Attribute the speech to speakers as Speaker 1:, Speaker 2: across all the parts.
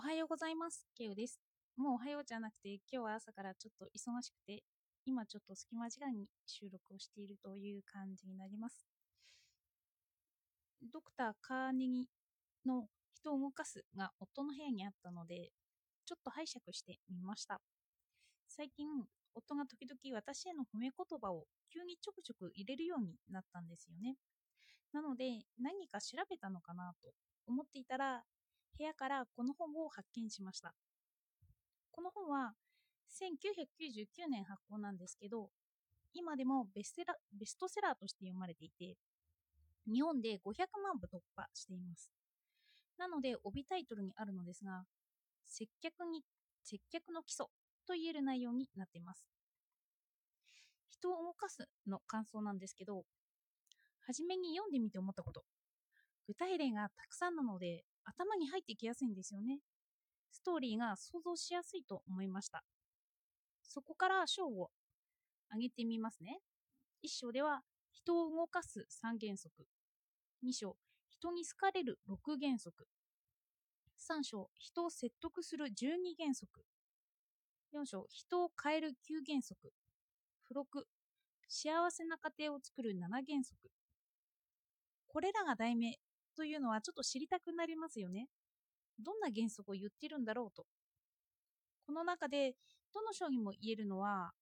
Speaker 1: おはようございます。ケウです。もうおはようじゃなくて、今日は朝からちょっと忙しくて、今ちょっと隙間時間に収録をしているという感じになります。ドクター・カーネギの人を動かすが夫の部屋にあったので、ちょっと拝借してみました。最近、夫が時々私への褒め言葉を急にちょくちょく入れるようになったんですよね。なので、何か調べたのかなと思っていたら、部屋からこの本を発見しました。この本は1999年発行なんですけど、今でもベステラベストセラーとして読まれていて、日本で500万部突破しています。なので、帯タイトルにあるのですが、接客に接客の基礎と言える内容になっています。人を動かすの感想なんですけど、初めに読んでみて思ったこと。具体例がたくさんなので、頭に入ってきやすいんですよね。ストーリーが想像しやすいと思いました。そこから章を挙げてみますね。1章では、人を動かす3原則。2章、人に好かれる6原則。3章、人を説得する12原則。4章、人を変える9原則。付録、幸せな家庭を作る7原則。これらが題名というのはちょっと知りたくなりますよね。どんな原則を言ってるんだろうと。この中で、どの章にも言えるのは、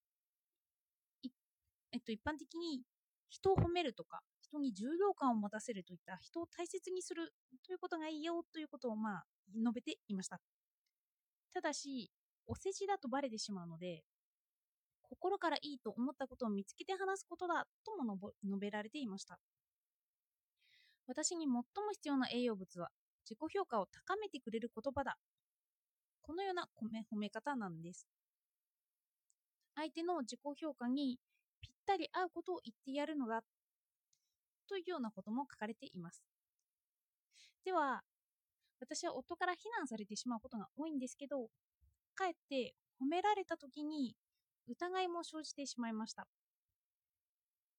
Speaker 1: えっと、一般的に人を褒めるとか、人に重量感を持たせるといった人を大切にするということがいいよということをまあ述べていました。ただし、お世辞だとバレてしまうので、心からいいと思ったことを見つけて話すことだとも述べられていました。私に最も必要な栄養物は自己評価を高めてくれる言葉だ。このような褒め方なんです。相手の自己評価にぴったり合うことを言ってやるのだというようなことも書かれています。では、私は夫から非難されてしまうことが多いんですけど、かえって褒められた時に疑いも生じてしまいました。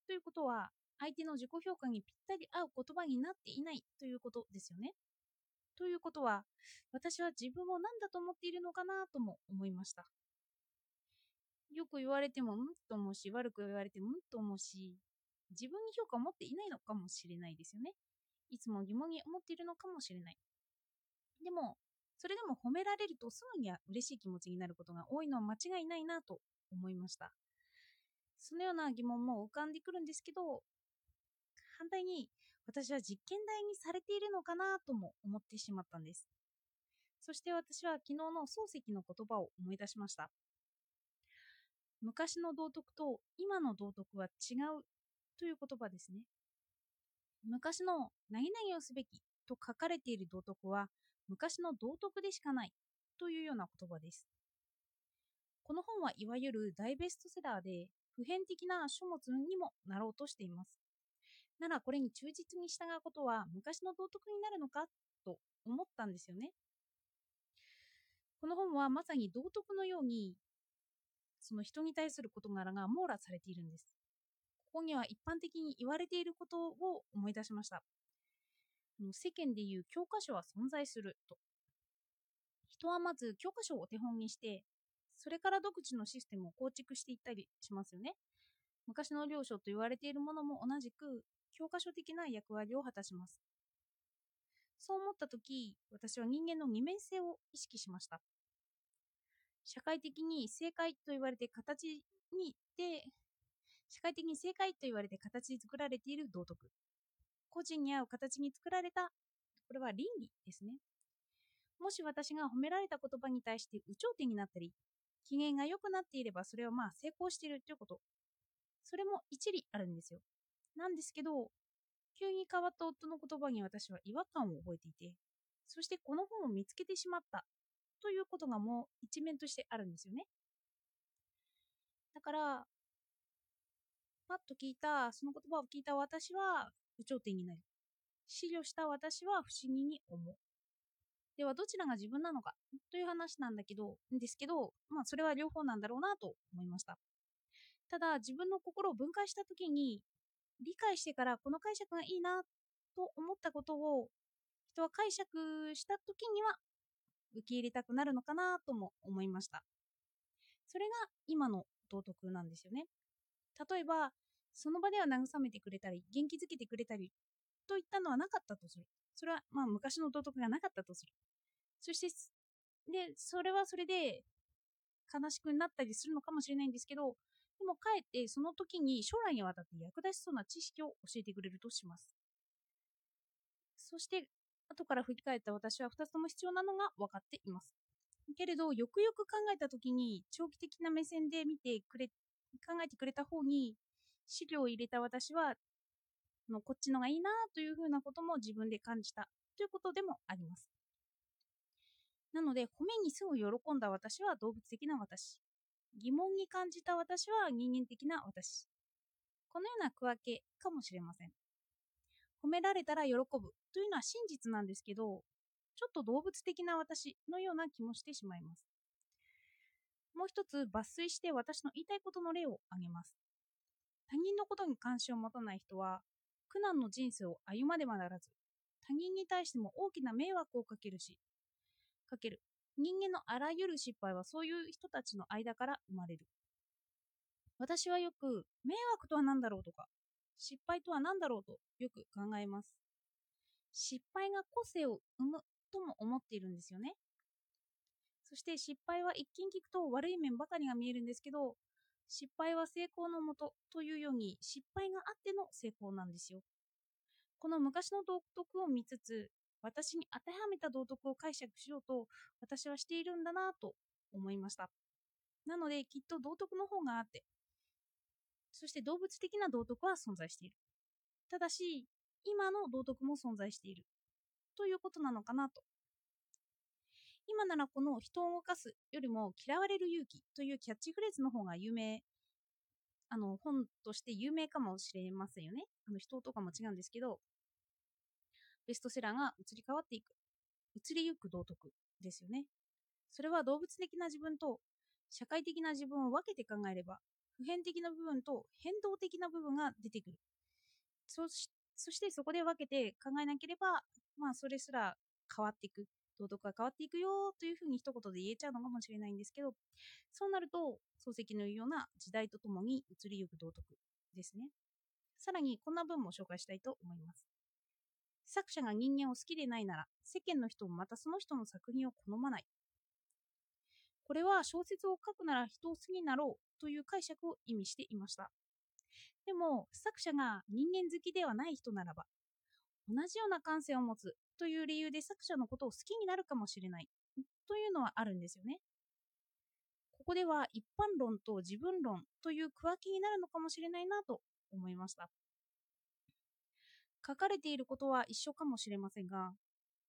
Speaker 1: ということは、相手の自己評価にぴったり合う言葉になっていないということですよね。ということは、私は自分を何だと思っているのかなとも思いました。よく言われても、んと思うし、悪く言われても、んと思うし、自分に評価を持っていないのかもしれないですよね。いつも疑問に思っているのかもしれない。でも、それでも褒められるとすぐには嬉しい気持ちになることが多いのは間違いないなと思いました。そのような疑問も浮かんでくるんですけど、反対に私は実験台にされているのかなとも思ってしまったんです。そして私は昨日の漱石の言葉を思い出しました。昔の道徳と今の道徳は違うという言葉ですね。昔の何々をすべきと書かれている道徳は昔の道徳でしかないというような言葉です。この本はいわゆる大ベストセラーで普遍的な書物にもなろうとしています。ならこれに忠実に従うことは昔の道徳になるのか？と思ったんですよね。この本はまさに道徳のようにその人に対する事柄が網羅されているんです。ここには一般的に言われていることを思い出しました。世間でいう教科書は存在すると。人はまず教科書をお手本にして、それから独自のシステムを構築していったりしますよね。昔の領書と言われているものも同じく教科書的な役割を果たします。そう思った時、私は人間の二面性を意識しました。社会的に正解と言われて形にで社会的に正解と言われて形に作られている道徳個人に合う形に作られたこれは倫理ですねもし私が褒められた言葉に対して有頂天になったり機嫌が良くなっていればそれはまあ成功しているということそれも一理あるんですよなんですけど急に変わった夫の言葉に私は違和感を覚えていてそしてこの本を見つけてしまったということがもう一面としてあるんですよね。だから、パッと聞いた、その言葉を聞いた私は有頂天になり、資料した私は不思議に思う。では、どちらが自分なのかという話なんだけど、ですけど、まあ、それは両方なんだろうなと思いました。ただ、自分の心を分解したときに、理解してからこの解釈がいいなと思ったことを人は解釈したときには受け入れたくなるのかなとも思いました。それが今の道徳なんですよね。例えばその場では慰めてくれたり元気づけてくれたりといったのはなかったとする。それはまあ昔の道徳がなかったとする。そしてでそれはそれで悲しくなったりするのかもしれないんですけどでもかえってその時に将来にわたって役立ちそうな知識を教えてくれるとします。そして後から振り返った私は2つとも必要なのが分かっています。けれどよくよく考えた時に長期的な目線で見てくれ考えてくれた方に資料を入れた私はのこっちのがいいなというふうなことも自分で感じたということでもあります。なので褒めにすぐ喜んだ私は動物的な私。疑問に感じた私は人間的な私。このような区分けかもしれません。褒められたら喜ぶというのは真実なんですけどちょっと動物的な私のような気もしてしまいます。もう一つ抜粋して私の言いたいことの例を挙げます。他人のことに関心を持たない人は苦難の人生を歩まねばならず他人に対しても大きな迷惑をかけるしかける。人間のあらゆる失敗はそういう人たちの間から生まれる。私はよく迷惑とは何だろうとか失敗とは何だろうとよく考えます。失敗が個性を生むとも思っているんですよね。そして失敗は一見聞くと悪い面ばかりが見えるんですけど失敗は成功のもとというように失敗があっての成功なんですよ。この昔の道徳を見つつ私に当てはめた道徳を解釈しようと私はしているんだなと思いました。なのできっと道徳の方があってそして動物的な道徳は存在している。ただし今の道徳も存在している。ということなのかなと。今ならこの人を動かすよりも嫌われる勇気というキャッチフレーズの方が有名あの本として有名かもしれませんよね。あの人とかも違うんですけどベストセラーが移り変わっていく。移りゆく道徳ですよね。それは動物的な自分と社会的な自分を分けて考えれば普遍的な部分と変動的な部分が出てくる。そしそしてそこで分けて考えなければまあそれすら変わっていく。道徳が変わっていくよというふうに一言で言えちゃうのかもしれないんですけどそうなると漱石の言うような時代とともに移りゆく道徳ですね。さらにこんな文も紹介したいと思います。作者が人間を好きでないなら世間の人もまたその人の作品を好まない。これは小説を書くなら人を好きになろうという解釈を意味していました。でも作者が人間好きではない人ならば同じような感性を持つという理由で作者のことを好きになるかもしれないというのはあるんですよね。ここでは一般論と自分論という区分けになるのかもしれないなと思いました。書かれていることは一緒かもしれませんが、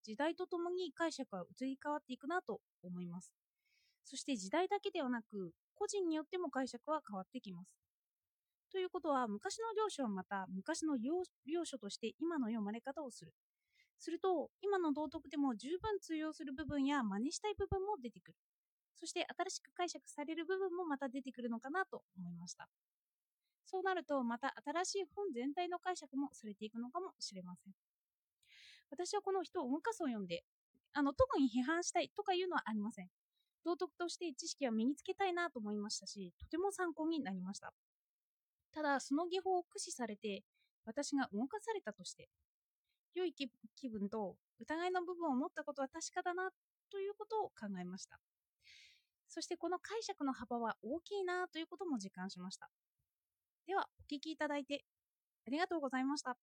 Speaker 1: 時代とともに解釈は移り変わっていくなと思います。そして時代だけではなく、個人によっても解釈は変わってきます。ということは、昔の領書はまた昔の領書として今の読まれ方をする。すると、今の道徳でも十分通用する部分や真似したい部分も出てくる。そして新しく解釈される部分もまた出てくるのかなと思いました。そうなるとまた新しい本全体の解釈もされていくのかもしれません。私はこの人を動かすを読んであの特に批判したいとかいうのはありません。道徳として知識は身につけたいなと思いましたしとても参考になりました。ただその技法を駆使されて私が動かされたとして良い気分と疑いの部分を持ったことは確かだなということを考えました。そしてこの解釈の幅は大きいなということも実感しました。では、お聴きいただいてありがとうございました。